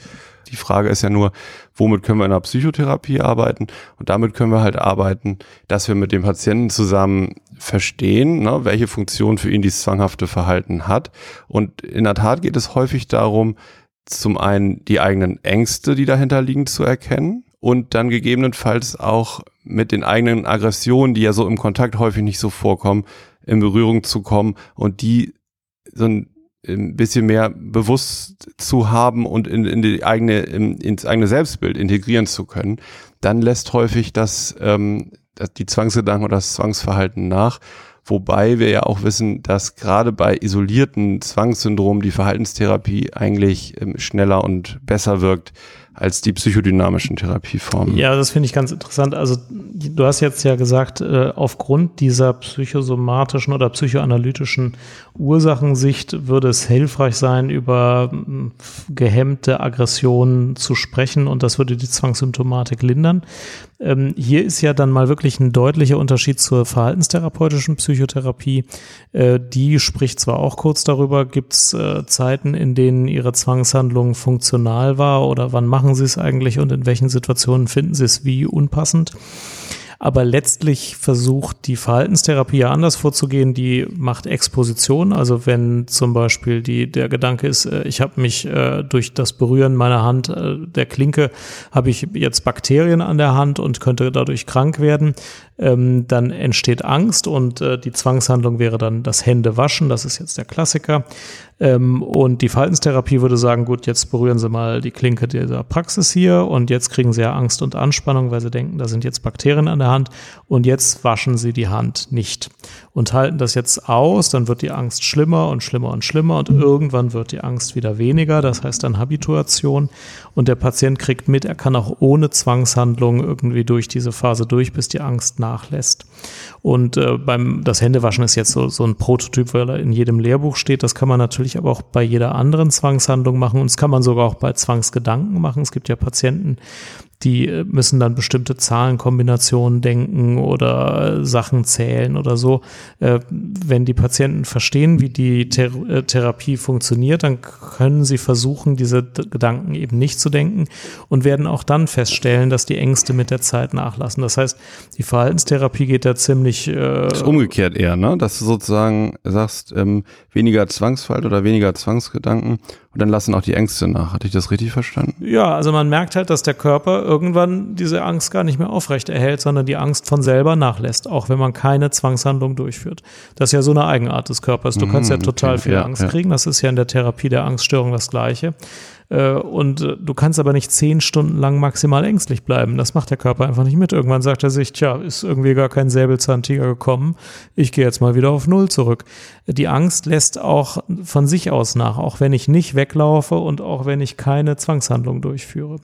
Die Frage ist ja nur, womit können wir in der Psychotherapie arbeiten? Und damit können wir halt arbeiten, dass wir mit dem Patienten zusammen verstehen, ne, welche Funktion für ihn dieses zwanghafte Verhalten hat. Und in der Tat geht es häufig darum, zum einen die eigenen Ängste, die dahinter liegen, zu erkennen und dann gegebenenfalls auch mit den eigenen Aggressionen, die ja so im Kontakt häufig nicht so vorkommen, in Berührung zu kommen und die so ein ein bisschen mehr bewusst zu haben und in, in die eigene, in, ins eigene Selbstbild integrieren zu können, dann lässt häufig das, ähm, die Zwangsgedanken oder das Zwangsverhalten nach. Wobei wir ja auch wissen, dass gerade bei isolierten Zwangssyndromen die Verhaltenstherapie eigentlich ähm, schneller und besser wirkt als die psychodynamischen Therapieformen. Ja, das finde ich ganz interessant. Also du hast jetzt ja gesagt, äh, aufgrund dieser psychosomatischen oder psychoanalytischen Ursachensicht würde es hilfreich sein, über hm, gehemmte Aggressionen zu sprechen und das würde die Zwangssymptomatik lindern. Ähm, hier ist ja dann mal wirklich ein deutlicher Unterschied zur verhaltenstherapeutischen Psychotherapie. Äh, die spricht zwar auch kurz darüber, gibt es äh, Zeiten, in denen ihre Zwangshandlung funktional war oder wann machen machen Sie es eigentlich und in welchen Situationen finden Sie es wie unpassend. Aber letztlich versucht die Verhaltenstherapie ja anders vorzugehen. Die macht Exposition. Also wenn zum Beispiel die, der Gedanke ist, äh, ich habe mich äh, durch das Berühren meiner Hand äh, der Klinke, habe ich jetzt Bakterien an der Hand und könnte dadurch krank werden, ähm, dann entsteht Angst und äh, die Zwangshandlung wäre dann das Händewaschen. Das ist jetzt der Klassiker. Ähm, und die Verhaltenstherapie würde sagen, gut, jetzt berühren Sie mal die Klinke dieser Praxis hier und jetzt kriegen Sie ja Angst und Anspannung, weil Sie denken, da sind jetzt Bakterien an der Hand und jetzt waschen Sie die Hand nicht und halten das jetzt aus, dann wird die Angst schlimmer und schlimmer und schlimmer und irgendwann wird die Angst wieder weniger, das heißt dann Habituation und der Patient kriegt mit, er kann auch ohne Zwangshandlung irgendwie durch diese Phase durch, bis die Angst nachlässt. Und äh, beim das Händewaschen ist jetzt so, so ein Prototyp, weil er in jedem Lehrbuch steht. Das kann man natürlich aber auch bei jeder anderen Zwangshandlung machen und das kann man sogar auch bei Zwangsgedanken machen. Es gibt ja Patienten, die äh, müssen dann bestimmte Zahlenkombinationen denken oder äh, Sachen zählen oder so. Äh, wenn die Patienten verstehen, wie die Ther Therapie funktioniert, dann können sie versuchen, diese Gedanken eben nicht zu denken und werden auch dann feststellen, dass die Ängste mit der Zeit nachlassen. Das heißt, die Verhaltenstherapie geht da ziemlich. Äh, das ist umgekehrt eher, ne? Dass du sozusagen sagst, ähm, weniger Zwangsfalt oder weniger Zwangsgedanken und dann lassen auch die Ängste nach. Hatte ich das richtig verstanden? Ja, also man merkt halt, dass der Körper irgendwann diese Angst gar nicht mehr aufrecht erhält, sondern die Angst von selber nachlässt, auch wenn man keine Zwangshandlung durchführt. Das ist ja so eine Eigenart des Körpers. Du kannst ja mhm, total okay, viel ja, Angst ja. kriegen. Das ist ja in der Therapie der Angststörung das Gleiche. Äh, und äh, du kannst aber nicht zehn Stunden lang maximal ängstlich bleiben. Das macht der Körper einfach nicht mit. Irgendwann sagt er sich, tja, ist irgendwie gar kein Säbelzahntiger gekommen. Ich gehe jetzt mal wieder auf Null zurück. Die Angst lässt auch von sich aus nach, auch wenn ich nicht weglaufe und auch wenn ich keine Zwangshandlung durchführe.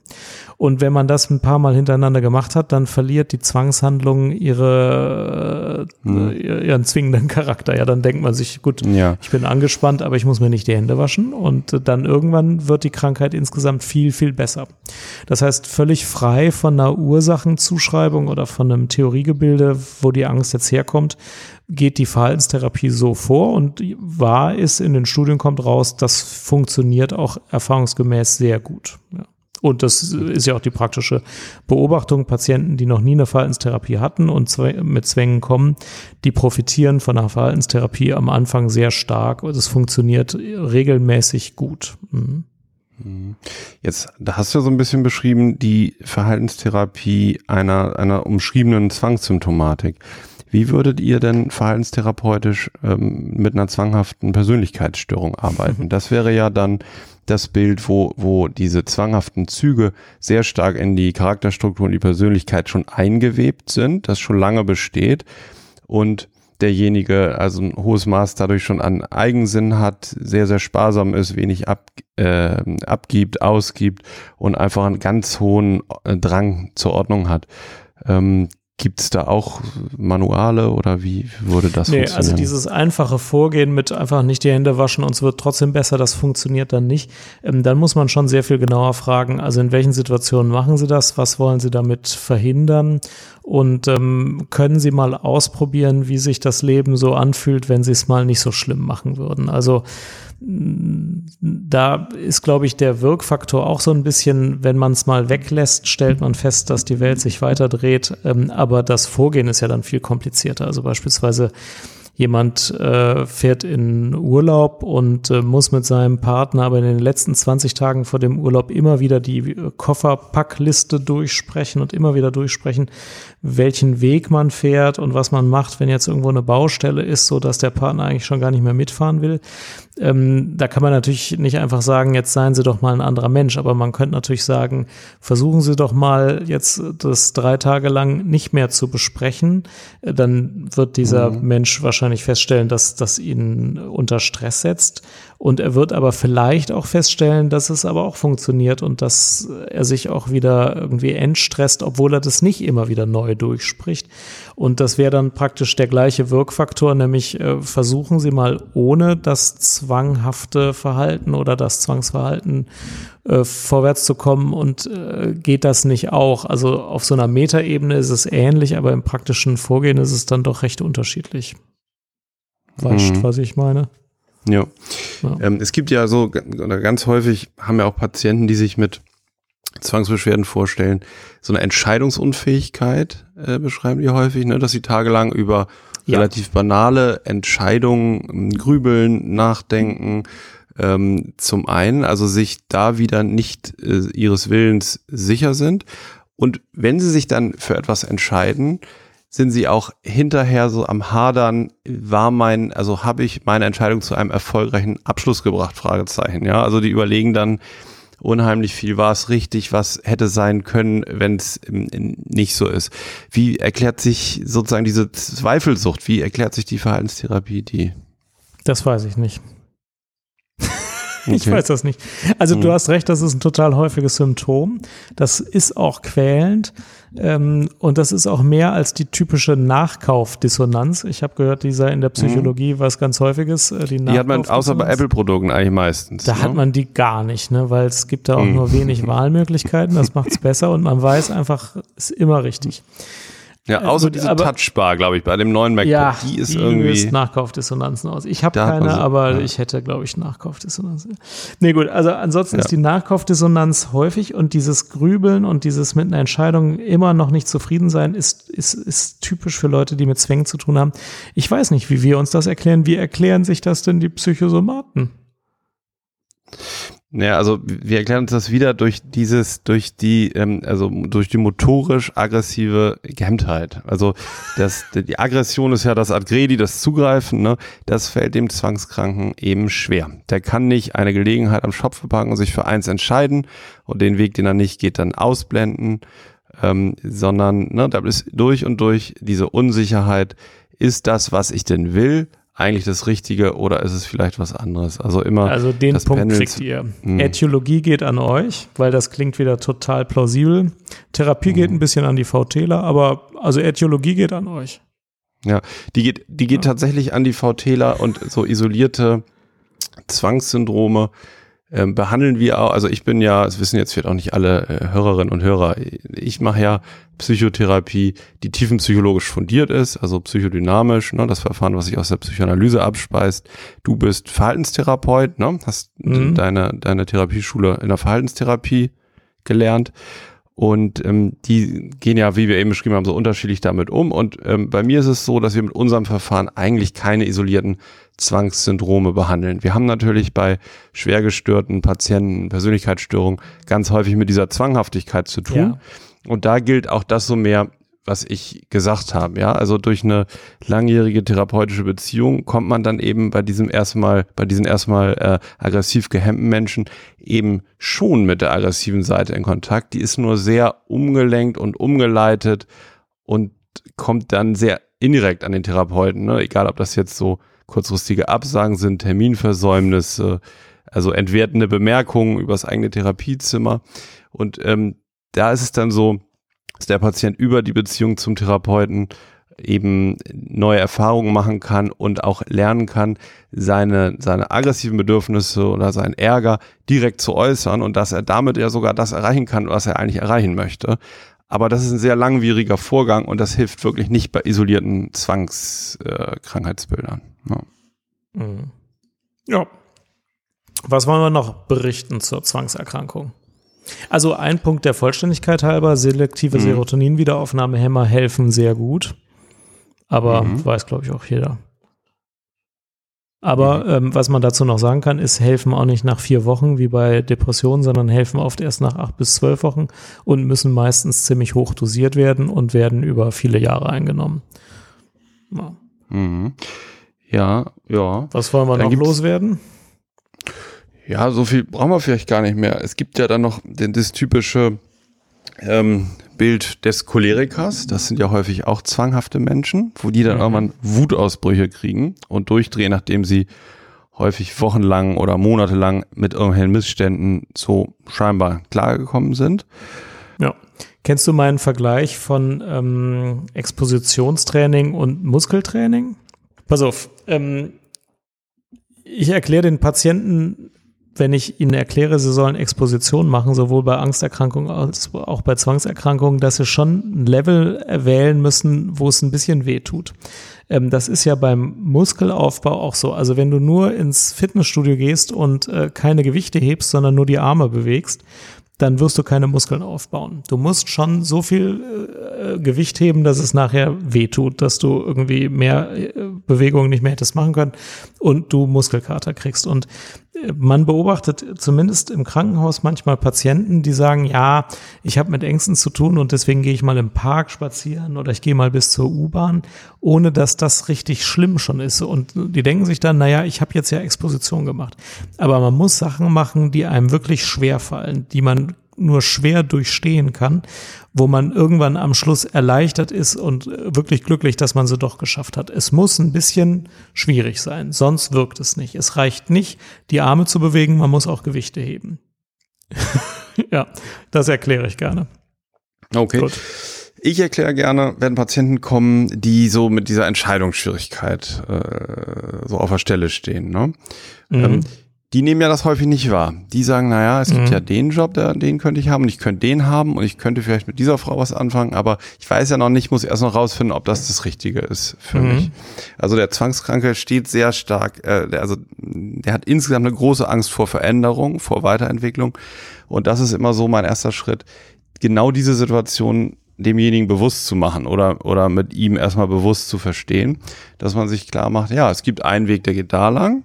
Und wenn man das ein paar Mal hintereinander gemacht hat, dann verliert die Zwangshandlung ihre, hm. ihren zwingenden Charakter. Ja, dann denkt man sich, gut, ja. ich bin angespannt, aber ich muss mir nicht die Hände waschen. Und dann irgendwann wird die Krankheit Krankheit insgesamt viel, viel besser. Das heißt, völlig frei von einer Ursachenzuschreibung oder von einem Theoriegebilde, wo die Angst jetzt herkommt, geht die Verhaltenstherapie so vor und wahr ist, in den Studien kommt raus, das funktioniert auch erfahrungsgemäß sehr gut. Ja. Und das ist ja auch die praktische Beobachtung. Patienten, die noch nie eine Verhaltenstherapie hatten und mit Zwängen kommen, die profitieren von einer Verhaltenstherapie am Anfang sehr stark und es funktioniert regelmäßig gut. Mhm. Jetzt, da hast du ja so ein bisschen beschrieben, die Verhaltenstherapie einer, einer umschriebenen Zwangssymptomatik. Wie würdet ihr denn verhaltenstherapeutisch ähm, mit einer zwanghaften Persönlichkeitsstörung arbeiten? Das wäre ja dann das Bild, wo, wo diese zwanghaften Züge sehr stark in die Charakterstruktur und die Persönlichkeit schon eingewebt sind, das schon lange besteht und derjenige also ein hohes Maß dadurch schon an Eigensinn hat, sehr, sehr sparsam ist, wenig ab, äh, abgibt, ausgibt und einfach einen ganz hohen äh, Drang zur Ordnung hat. Ähm, Gibt es da auch Manuale oder wie würde das nee, funktionieren? Also dieses einfache Vorgehen mit einfach nicht die Hände waschen und es wird trotzdem besser, das funktioniert dann nicht. Ähm, dann muss man schon sehr viel genauer fragen, also in welchen Situationen machen Sie das, was wollen Sie damit verhindern und ähm, können Sie mal ausprobieren, wie sich das Leben so anfühlt, wenn Sie es mal nicht so schlimm machen würden. Also da ist, glaube ich, der Wirkfaktor auch so ein bisschen, wenn man es mal weglässt, stellt man fest, dass die Welt sich weiter dreht. Ähm, aber das Vorgehen ist ja dann viel komplizierter. Also beispielsweise jemand äh, fährt in Urlaub und äh, muss mit seinem Partner aber in den letzten 20 Tagen vor dem Urlaub immer wieder die Kofferpackliste durchsprechen und immer wieder durchsprechen, welchen Weg man fährt und was man macht, wenn jetzt irgendwo eine Baustelle ist, so dass der Partner eigentlich schon gar nicht mehr mitfahren will. Ähm, da kann man natürlich nicht einfach sagen, jetzt seien Sie doch mal ein anderer Mensch, aber man könnte natürlich sagen, versuchen Sie doch mal jetzt das drei Tage lang nicht mehr zu besprechen. Dann wird dieser mhm. Mensch wahrscheinlich feststellen, dass das ihn unter Stress setzt und er wird aber vielleicht auch feststellen, dass es aber auch funktioniert und dass er sich auch wieder irgendwie entstresst, obwohl er das nicht immer wieder neu durchspricht. Und das wäre dann praktisch der gleiche Wirkfaktor, nämlich äh, versuchen Sie mal ohne das zwanghafte Verhalten oder das Zwangsverhalten äh, vorwärts zu kommen und äh, geht das nicht auch? Also auf so einer Metaebene ist es ähnlich, aber im praktischen Vorgehen ist es dann doch recht unterschiedlich. Weißt, mhm. was ich meine? Ja. ja. Ähm, es gibt ja so, oder ganz häufig haben ja auch Patienten, die sich mit Zwangsbeschwerden vorstellen. So eine Entscheidungsunfähigkeit äh, beschreiben die häufig, ne, dass sie tagelang über Ja. relativ banale Entscheidungen ähm, grübeln, nachdenken. Ähm, zum einen, also sich da wieder nicht äh, ihres Willens sicher sind. Und wenn sie sich dann für etwas entscheiden, sind sie auch hinterher so am Hadern, war mein, also habe ich meine Entscheidung zu einem erfolgreichen Abschluss gebracht, Fragezeichen, ja. Also die überlegen dann unheimlich viel, war es richtig, was hätte sein können, wenn es nicht so ist. Wie erklärt sich sozusagen diese Zweifelsucht, wie erklärt sich die Verhaltenstherapie, die? Das weiß ich nicht. Ich Okay. weiß das nicht. Also du Mhm. hast recht, das ist ein total häufiges Symptom. Das ist auch quälend ähm, und das ist auch mehr als die typische Nachkaufdissonanz. Ich habe gehört, die sei in der Psychologie was ganz häufiges. Äh, die, Mhm. Die hat man außer bei. Apple-Produkten eigentlich meistens. Da ne? hat man die gar nicht, ne? weil es gibt da auch Mhm. nur wenig Wahlmöglichkeiten. Das macht es besser und man weiß einfach, ist immer richtig. Ja, außer diese Touchbar, glaube ich, bei dem neuen MacBook. Ja, die ist löst irgendwie. Nachkaufdissonanzen aus. Ich habe keine, sie, aber ja. ich hätte, glaube ich, Nachkaufdissonanz. Nee, gut, also ansonsten Ja. ist die Nachkaufdissonanz häufig und dieses Grübeln und dieses mit einer Entscheidung immer noch nicht zufrieden sein ist, ist, ist typisch für Leute, die mit Zwängen zu tun haben. Ich weiß nicht, wie wir uns das erklären. Wie erklären sich das denn die Psychosomaten? Naja, also wir erklären uns das wieder durch dieses, durch die, ähm, also durch die motorisch aggressive Gehemmtheit. Also das, die Aggression ist ja das Adgredi, das Zugreifen, ne? Das fällt dem Zwangskranken eben schwer. Der kann nicht eine Gelegenheit am Schopf verpacken und sich für eins entscheiden und den Weg, den er nicht geht, dann ausblenden, ähm, sondern ne, da ist durch und durch diese Unsicherheit, ist das, was ich denn will, eigentlich das Richtige oder ist es vielleicht was anderes? Also immer Also den das Punkt Pendel kriegt ihr. Hm. Äthiologie geht an euch, weil das klingt wieder total plausibel. Therapie geht Hm. ein bisschen an die VTler, aber also Äthiologie geht an euch. Ja, die geht, die geht Ja. tatsächlich an die VTler und so isolierte Zwangssyndrome ähm, behandeln wir auch. Also ich bin ja, es wissen jetzt vielleicht auch nicht alle äh, Hörerinnen und Hörer, ich mache ja Psychotherapie, die tiefenpsychologisch fundiert ist, also psychodynamisch, ne, das Verfahren, was sich aus der Psychoanalyse abspeist. Du bist Verhaltenstherapeut, ne, hast Mhm. deine, deine Therapieschule in der Verhaltenstherapie gelernt. Und ähm, die gehen ja, wie wir eben beschrieben haben, so unterschiedlich damit um. Und ähm, bei mir ist es so, dass wir mit unserem Verfahren eigentlich keine isolierten Zwangssyndrome behandeln. Wir haben natürlich bei schwer gestörten Patienten, Persönlichkeitsstörungen, ganz häufig mit dieser Zwanghaftigkeit zu tun. Ja. Und da gilt auch das so mehr, was ich gesagt habe. Ja, also durch eine langjährige therapeutische Beziehung kommt man dann eben bei diesem erstmal, bei diesen erstmal äh, aggressiv gehemmten Menschen eben schon mit der aggressiven Seite in Kontakt. Die ist nur sehr umgelenkt und umgeleitet und kommt dann sehr indirekt an den Therapeuten. Ne? Egal, ob das jetzt so kurzfristige Absagen sind, Terminversäumnisse, also entwertende Bemerkungen über das eigene Therapiezimmer. Und ähm, da ist es dann so, dass der Patient über die Beziehung zum Therapeuten eben neue Erfahrungen machen kann und auch lernen kann, seine, seine aggressiven Bedürfnisse oder seinen Ärger direkt zu äußern und dass er damit ja sogar das erreichen kann, was er eigentlich erreichen möchte. Aber das ist ein sehr langwieriger Vorgang und das hilft wirklich nicht bei isolierten Zwangskrankheitsbildern. Äh, ja. Mhm. Ja. Was wollen wir noch berichten zur Zwangserkrankung? Also ein Punkt der Vollständigkeit halber, selektive Mhm. Serotonin-Wiederaufnahmehämmer helfen sehr gut. Aber Mhm. weiß, glaube ich, auch jeder. Aber ähm, was man dazu noch sagen kann, ist, helfen auch nicht nach vier Wochen wie bei Depressionen, sondern helfen oft erst nach acht bis zwölf Wochen und müssen meistens ziemlich hoch dosiert werden und werden über viele Jahre eingenommen. Ja. Mhm. Ja, ja. Was wollen wir Dann noch loswerden? Ja, so viel brauchen wir vielleicht gar nicht mehr. Es gibt ja dann noch den, das typische ähm, Bild des Cholerikers. Das sind ja häufig auch zwanghafte Menschen, wo die dann Mhm. irgendwann Wutausbrüche kriegen und durchdrehen, nachdem sie häufig wochenlang oder monatelang mit irgendwelchen Missständen so scheinbar klargekommen sind. Ja. Kennst du meinen Vergleich von ähm, Expositionstraining und Muskeltraining? Pass auf, ähm, ich erkläre den Patienten, wenn ich ihnen erkläre, sie sollen Exposition machen, sowohl bei Angsterkrankungen als auch bei Zwangserkrankungen, dass sie schon ein Level wählen müssen, wo es ein bisschen weh tut. Ähm, das ist ja beim Muskelaufbau auch so. Also wenn du nur ins Fitnessstudio gehst und äh, keine Gewichte hebst, sondern nur die Arme bewegst, dann wirst du keine Muskeln aufbauen. Du musst schon so viel äh, Gewicht heben, dass es nachher wehtut, dass du irgendwie mehr äh, Bewegungen nicht mehr hättest machen können und du Muskelkater kriegst. Und äh, man beobachtet zumindest im Krankenhaus manchmal Patienten, die sagen, ja, ich habe mit Ängsten zu tun und deswegen gehe ich mal im Park spazieren oder ich gehe mal bis zur U-Bahn, ohne dass das richtig schlimm schon ist. Und die denken sich dann, naja, ich habe jetzt ja Exposition gemacht. Aber man muss Sachen machen, die einem wirklich schwer fallen, die man nur schwer durchstehen kann, wo man irgendwann am Schluss erleichtert ist und wirklich glücklich, dass man sie doch geschafft hat. Es muss ein bisschen schwierig sein, sonst wirkt es nicht. Es reicht nicht, die Arme zu bewegen, man muss auch Gewichte heben. ja, das erkläre ich gerne. Okay. Gut. Ich erkläre gerne, wenn Patienten kommen, die so mit dieser Entscheidungsschwierigkeit äh, so auf der Stelle stehen. Ne? Mhm. Ähm, die nehmen ja das häufig nicht wahr. Die sagen, naja, es gibt mhm. ja den Job, der, den könnte ich haben und ich könnte den haben und ich könnte vielleicht mit dieser Frau was anfangen, aber ich weiß ja noch nicht, muss erst noch rausfinden, ob das das Richtige ist für mhm. mich. Also der Zwangskranke steht sehr stark, äh, der, also der hat insgesamt eine große Angst vor Veränderung, vor Weiterentwicklung und das ist immer so mein erster Schritt, genau diese Situation demjenigen bewusst zu machen oder, oder mit ihm erstmal bewusst zu verstehen, dass man sich klar macht, ja, es gibt einen Weg, der geht da lang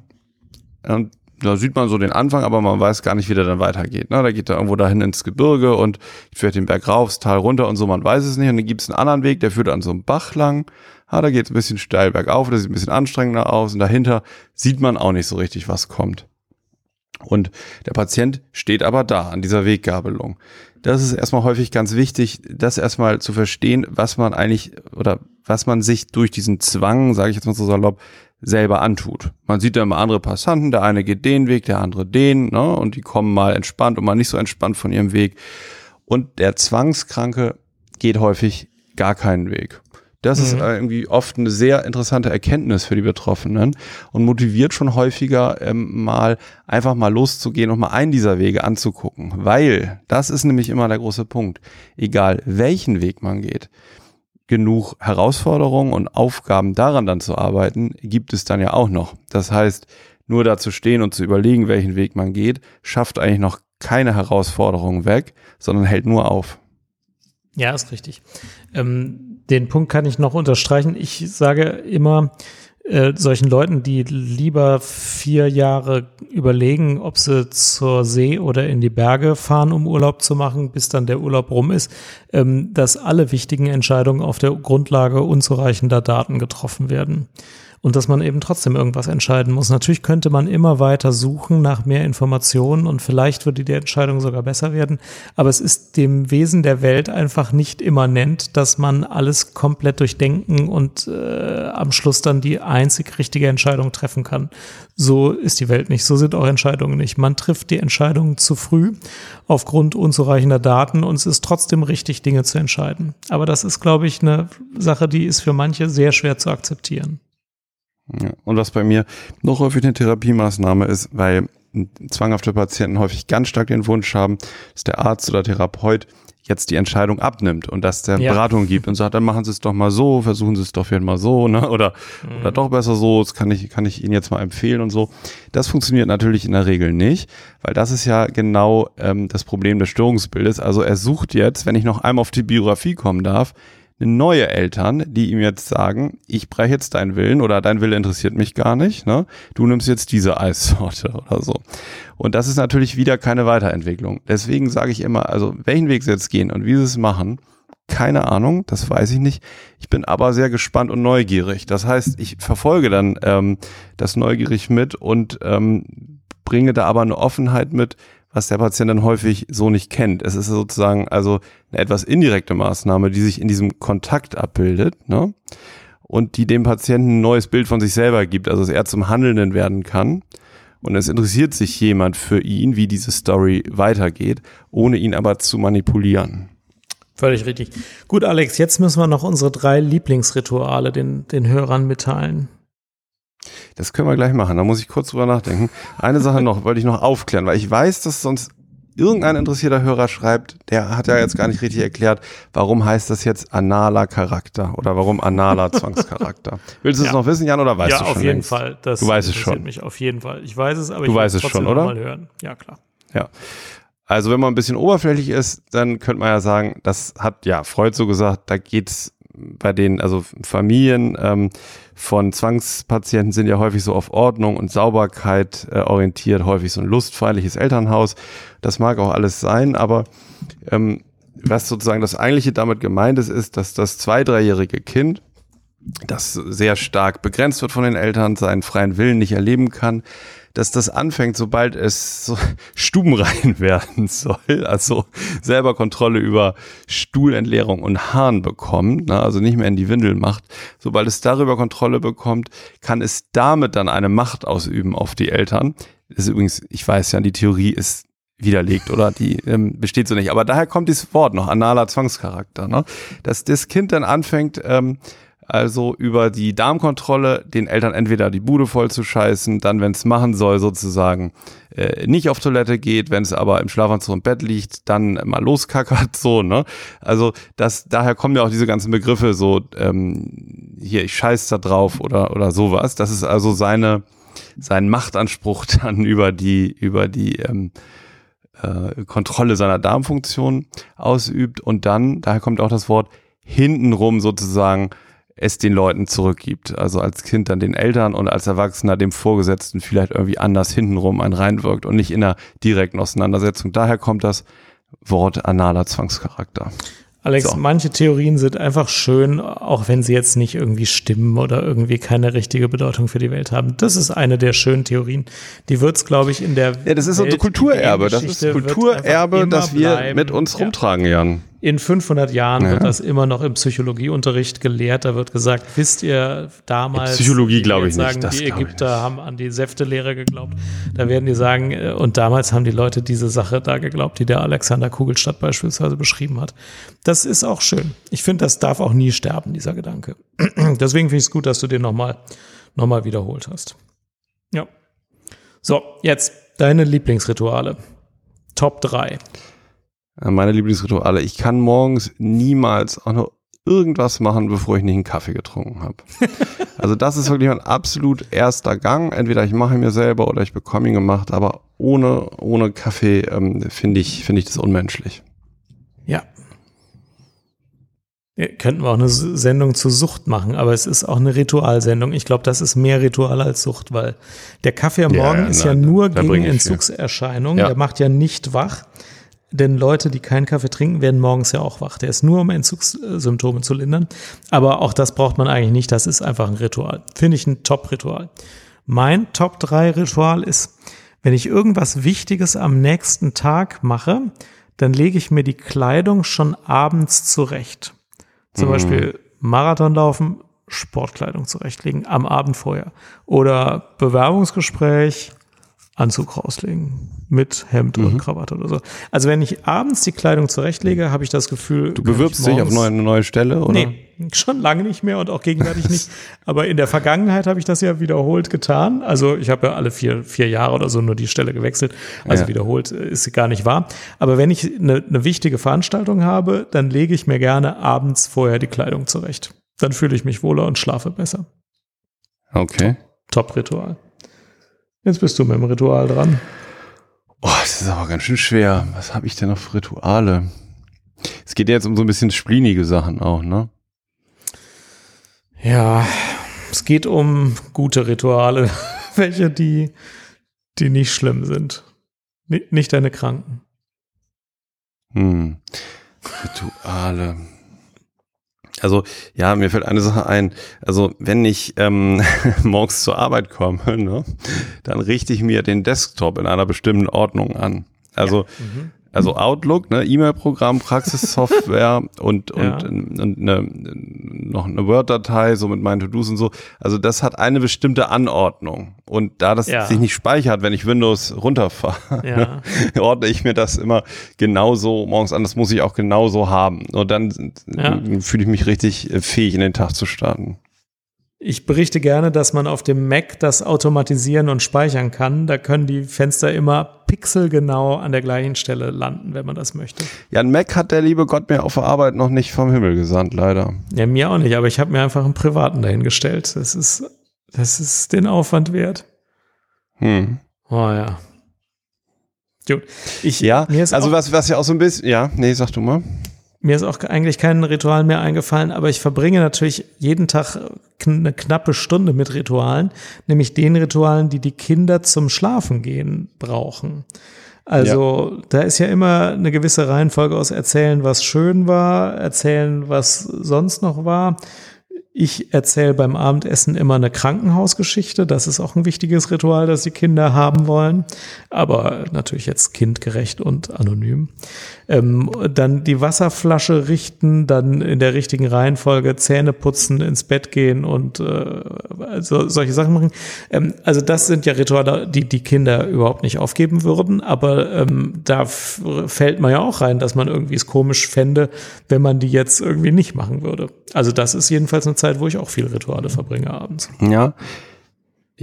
und da sieht man so den Anfang, aber man weiß gar nicht, wie der dann weitergeht. Ne? Da geht er irgendwo dahin ins Gebirge und fährt den Berg rauf, das Tal runter und so, man weiß es nicht. Und dann gibt es einen anderen Weg, der führt an so einem Bach lang. Ah, da geht es ein bisschen steil bergauf, das sieht ein bisschen anstrengender aus und dahinter sieht man auch nicht so richtig, was kommt. Und der Patient steht aber da an dieser Weggabelung. Das ist erstmal häufig ganz wichtig, das erstmal zu verstehen, was man eigentlich oder was man sich durch diesen Zwang, sage ich jetzt mal so salopp, selber antut. Man sieht da immer andere Passanten, der eine geht den Weg, der andere den, ne? und die kommen mal entspannt und mal nicht so entspannt von ihrem Weg. Und der Zwangskranke geht häufig gar keinen Weg. Das mhm. ist irgendwie oft eine sehr interessante Erkenntnis für die Betroffenen und motiviert schon häufiger ähm, mal einfach mal loszugehen und mal einen dieser Wege anzugucken. Weil das ist nämlich immer der große Punkt. Egal welchen Weg man geht, genug Herausforderungen und Aufgaben daran dann zu arbeiten, gibt es dann ja auch noch. Das heißt, nur da zu stehen und zu überlegen, welchen Weg man geht, schafft eigentlich noch keine Herausforderungen weg, sondern hält nur auf. Ja, ist richtig. Ähm, den Punkt kann ich noch unterstreichen. Ich sage immer, äh, solchen Leuten, die lieber vier Jahre überlegen, ob sie zur See oder in die Berge fahren, um Urlaub zu machen, bis dann der Urlaub rum ist, ähm, dass alle wichtigen Entscheidungen auf der Grundlage unzureichender Daten getroffen werden und dass man eben trotzdem irgendwas entscheiden muss. Natürlich könnte man immer weiter suchen nach mehr Informationen und vielleicht würde die Entscheidung sogar besser werden, aber es ist dem Wesen der Welt einfach nicht immanent, dass man alles komplett durchdenken und äh, am Schluss dann die einzig richtige Entscheidung treffen kann. So ist die Welt nicht, so sind auch Entscheidungen nicht. Man trifft die Entscheidungen zu früh aufgrund unzureichender Daten und es ist trotzdem richtig, Dinge zu entscheiden. Aber das ist, glaube ich, eine Sache, die ist für manche sehr schwer zu akzeptieren. Ja. Und was bei mir noch häufig eine Therapiemaßnahme ist, weil zwanghafte Patienten häufig ganz stark den Wunsch haben, dass der Arzt oder Therapeut jetzt die Entscheidung abnimmt und dass der ja. Beratung gibt und sagt, dann machen Sie es doch mal so, versuchen Sie es doch vielleicht mal so, ne? Oder, mhm. oder doch besser so, das kann ich, kann ich Ihnen jetzt mal empfehlen und so. Das funktioniert natürlich in der Regel nicht, weil das ist ja genau ähm, das Problem des Störungsbildes. Also er sucht jetzt, wenn ich noch einmal auf die Biografie kommen darf, neue Eltern, die ihm jetzt sagen, ich breche jetzt deinen Willen oder dein Wille interessiert mich gar nicht, ne? Du nimmst jetzt diese Eissorte oder so. Und das ist natürlich wieder keine Weiterentwicklung. Deswegen sage ich immer, also welchen Weg sie jetzt gehen und wie sie es machen, keine Ahnung, das weiß ich nicht. Ich bin aber sehr gespannt und neugierig. Das heißt, ich verfolge dann ähm, das neugierig mit und ähm, bringe da aber eine Offenheit mit, was der Patient dann häufig so nicht kennt. Es ist sozusagen also eine etwas indirekte Maßnahme, die sich in diesem Kontakt abbildet, ne? Und die dem Patienten ein neues Bild von sich selber gibt, also dass er zum Handelnden werden kann. Und es interessiert sich jemand für ihn, wie diese Story weitergeht, ohne ihn aber zu manipulieren. Völlig richtig. Gut, Alex, jetzt müssen wir noch unsere drei Lieblingsrituale den, den Hörern mitteilen. Das können wir gleich machen. Da muss ich kurz drüber nachdenken. Eine Sache noch, wollte ich noch aufklären, weil ich weiß, dass sonst irgendein interessierter Hörer schreibt, der hat ja jetzt gar nicht richtig erklärt, warum heißt das jetzt analer Charakter oder warum analer Zwangscharakter. Willst du es ja. noch wissen, Jan, oder weißt ja, du schon? Ja, auf jeden längst? Fall. Das du weißt es schon. mich auf jeden Fall. Ich weiß es, aber du ich weißt es schon, oder? mal hören. Ja, klar. Ja. Also wenn man ein bisschen oberflächlich ist, dann könnte man ja sagen, das hat ja Freud so gesagt, da geht's bei den, also Familien ähm, von Zwangspatienten sind ja häufig so auf Ordnung und Sauberkeit äh, orientiert, häufig so ein lustfeindliches Elternhaus. Das mag auch alles sein, aber ähm, was sozusagen das eigentliche damit gemeint ist, ist, dass das zwei-, dreijährige Kind, das sehr stark begrenzt wird von den Eltern, seinen freien Willen nicht erleben kann, dass das anfängt, sobald es so stubenrein werden soll, also selber Kontrolle über Stuhlentleerung und Haaren bekommt, ne, also nicht mehr in die Windel macht, sobald es darüber Kontrolle bekommt, kann es damit dann eine Macht ausüben auf die Eltern. Das ist übrigens, ich weiß ja, die Theorie ist widerlegt oder die ähm, besteht so nicht. Aber daher kommt dieses Wort noch, analer Zwangscharakter, ne? dass das Kind dann anfängt, ähm, also über die Darmkontrolle den Eltern entweder die Bude voll zu scheißen, dann, wenn es machen soll, sozusagen äh, nicht auf Toilette geht, wenn es aber im Schlafanzug im Bett liegt, dann mal loskackert, so, ne? Also das, daher kommen ja auch diese ganzen Begriffe, so, ähm, hier, ich scheiß da drauf oder, oder sowas. Das ist also seine, sein Machtanspruch dann über die, über die, ähm, äh, Kontrolle seiner Darmfunktion ausübt und dann, daher kommt auch das Wort, hintenrum sozusagen es den Leuten zurückgibt. Also als Kind dann den Eltern und als Erwachsener dem Vorgesetzten vielleicht irgendwie anders hintenrum ein reinwirkt und nicht in einer direkten Auseinandersetzung. Daher kommt das Wort analer Zwangscharakter. Alex, So. manche Theorien sind einfach schön, auch wenn sie jetzt nicht irgendwie stimmen oder irgendwie keine richtige Bedeutung für die Welt haben. Das ist eine der schönen Theorien. Die wird es, glaube ich, in der Ja, das ist unser Kulturerbe. Das ist Kulturerbe, das wir bleiben. mit uns Ja. rumtragen, Jan. In 500 Jahren Ja. wird das immer noch im Psychologieunterricht gelehrt. Da wird gesagt, wisst ihr damals. Psychologie die glaube ich nicht, Sagen, das die Ägypter haben an die Säftelehre geglaubt. Da werden die sagen, äh, und damals haben die Leute diese Sache da geglaubt, die der Alexander Kugelstadt beispielsweise beschrieben hat. Das ist auch schön. Ich finde, das darf auch nie sterben, dieser Gedanke. Deswegen finde ich es gut, dass du den nochmal noch mal wiederholt hast. Ja. So, jetzt deine Lieblingsrituale. Top 3. Äh, Meine Lieblingsrituale. Ich kann morgens niemals auch nur irgendwas machen, bevor ich nicht einen Kaffee getrunken habe. also das ist wirklich mein absolut erster Gang. Entweder ich mache ihn mir selber oder ich bekomme ihn gemacht, aber ohne, ohne Kaffee ähm, finde ich, finde ich das unmenschlich. Ja. Ja, könnten wir auch eine Sendung zur Sucht machen, aber es ist auch eine Ritualsendung. Ich glaube, das ist mehr Ritual als Sucht, weil der Kaffee am Ja, Morgen ja, ist nein, ja nur gegen. Entzugserscheinungen. Ja. Der macht ja nicht wach. Denn Leute, die keinen Kaffee trinken, werden morgens ja auch wach. Der ist nur, um Entzugssymptome zu lindern. Aber auch das braucht man eigentlich nicht. Das ist einfach ein Ritual. Finde ich ein Top-Ritual. Mein Top-3-Ritual ist, wenn ich irgendwas Wichtiges am nächsten Tag mache, dann lege ich mir die Kleidung schon abends zurecht. Zum Beispiel Marathon laufen, Sportkleidung zurechtlegen am Abend vorher. Oder Bewerbungsgespräch, Anzug rauslegen mit Hemd und Krawatte oder so. Also wenn ich abends die Kleidung zurechtlege, habe ich das Gefühl, Du bewirbst dich auf eine neue Stelle, oder? Nee, schon lange nicht mehr und auch gegenwärtig nicht. Aber in der Vergangenheit habe ich das ja wiederholt getan. Also ich habe ja alle vier, vier Jahre oder so nur die Stelle gewechselt. Also Ja. wiederholt ist gar nicht wahr. Aber wenn ich eine, eine wichtige Veranstaltung habe, dann lege ich mir gerne abends vorher die Kleidung zurecht. Dann fühle ich mich wohler und schlafe besser. Okay. Top-Ritual. Jetzt bist du mit dem Ritual dran. Oh, das ist aber ganz schön schwer. Was habe ich denn noch für Rituale? Es geht ja jetzt um so ein bisschen splinige Sachen auch, ne? Ja, es geht um gute Rituale. Welche, die, die nicht schlimm sind. Ni- Nicht deine Kranken. Hm. Rituale. Also, ja, mir fällt eine Sache ein. Also, wenn ich ähm, morgens zur Arbeit komme, ne, dann richte ich mir den Desktop in einer bestimmten Ordnung an. Also, also Outlook, ne, E-Mail-Programm, Praxissoftware und, und, Ja. und eine, noch eine Word-Datei, so mit meinen To-Dos und so. Also, das hat eine bestimmte Anordnung. Und da das Ja. sich nicht speichert, wenn ich Windows runterfahre, Ja. ordne ich mir das immer genauso morgens an. Das muss ich auch genauso haben. Und dann Ja. fühle ich mich richtig äh, fähig, in den Tag zu starten. Ich berichte gerne, dass man auf dem Mac das automatisieren und speichern kann. Da können die Fenster immer pixelgenau an der gleichen Stelle landen, wenn man das möchte. Ja, ein Mac hat der liebe Gott mir auf der Arbeit noch nicht vom Himmel gesandt, leider. Ja, mir auch nicht, aber ich habe mir einfach einen privaten dahingestellt. Das ist, das ist den Aufwand wert. Hm. Oh ja. Gut. Ich, Ja, mir ist also was, was ja auch so ein bisschen, ja, nee, sag du mal. Mir ist auch eigentlich kein Ritual mehr eingefallen, aber ich verbringe natürlich jeden Tag eine knappe Stunde mit Ritualen, nämlich den Ritualen, die die Kinder zum Schlafengehen brauchen. Also da ist ja immer eine gewisse Reihenfolge aus erzählen, was schön war, erzählen, was sonst noch war. Ich erzähle beim Abendessen immer eine Krankenhausgeschichte. Das ist auch ein wichtiges Ritual, das die Kinder haben wollen. Aber natürlich jetzt kindgerecht und anonym. Ähm, dann die Wasserflasche richten, dann in der richtigen Reihenfolge Zähne putzen, ins Bett gehen und äh, also solche Sachen machen. Ähm, also das sind ja Rituale, die die Kinder überhaupt nicht aufgeben würden. Aber ähm, da fällt man ja auch rein, dass man irgendwie es komisch fände, wenn man die jetzt irgendwie nicht machen würde. Also das ist jedenfalls eine Zeit, wo ich auch viele Rituale verbringe abends. Ja.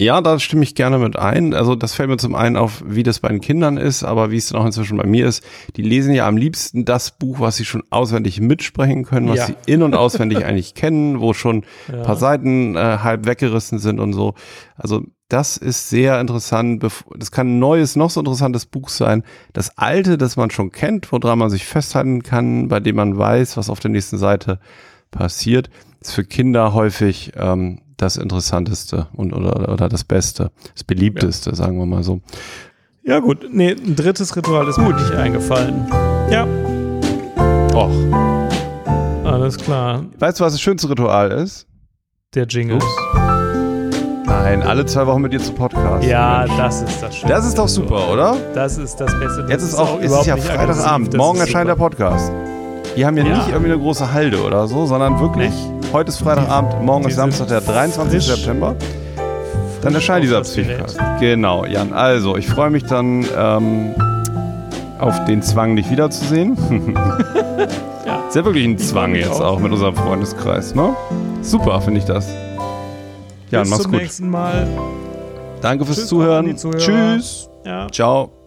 Ja, da stimme ich gerne mit ein. Also das fällt mir zum einen auf, wie das bei den Kindern ist, aber wie es dann auch inzwischen bei mir ist. Die lesen ja am liebsten das Buch, was sie schon auswendig mitsprechen können, was Ja. sie in- und auswendig eigentlich kennen, wo schon ein paar Seiten äh, halb weggerissen sind und so. Also das ist sehr interessant. Das kann ein neues, noch so interessantes Buch sein. Das alte, das man schon kennt, woran man sich festhalten kann, bei dem man weiß, was auf der nächsten Seite passiert, ist für Kinder häufig ähm, das Interessanteste und oder, oder das Beste, das beliebteste, sagen wir mal so. Ja gut, nee, ein drittes Ritual ist mir nicht eingefallen. Ja, Och. alles klar. Weißt du, was das schönste Ritual ist? Der Jingle. Nein, alle zwei Wochen mit dir zu Podcast. Ja, Mensch. das ist das Schöne. das ist doch super, oder? Das ist das Beste. Das Jetzt ist auch, es ist überhaupt ja Freitagabend. Morgen erscheint der. Podcast. Die haben ja, Ja. nicht irgendwie eine große Halde oder so, sondern wirklich, heute ist Freitagabend, morgen ist Samstag, der sind 23. frisch- September. Dann erscheint dieser. Podcast. Genau, Jan. Also, ich freue mich dann ähm, auf den Zwang, dich wiederzusehen. Ja. Ist ja wirklich ein Zwang jetzt auch. mit unserem Freundeskreis, ne? Super, finde ich das. Jan, Bis mach's zum gut. nächsten Mal. Danke fürs Tschüss Zuhören. Tschüss. Ja. Ciao.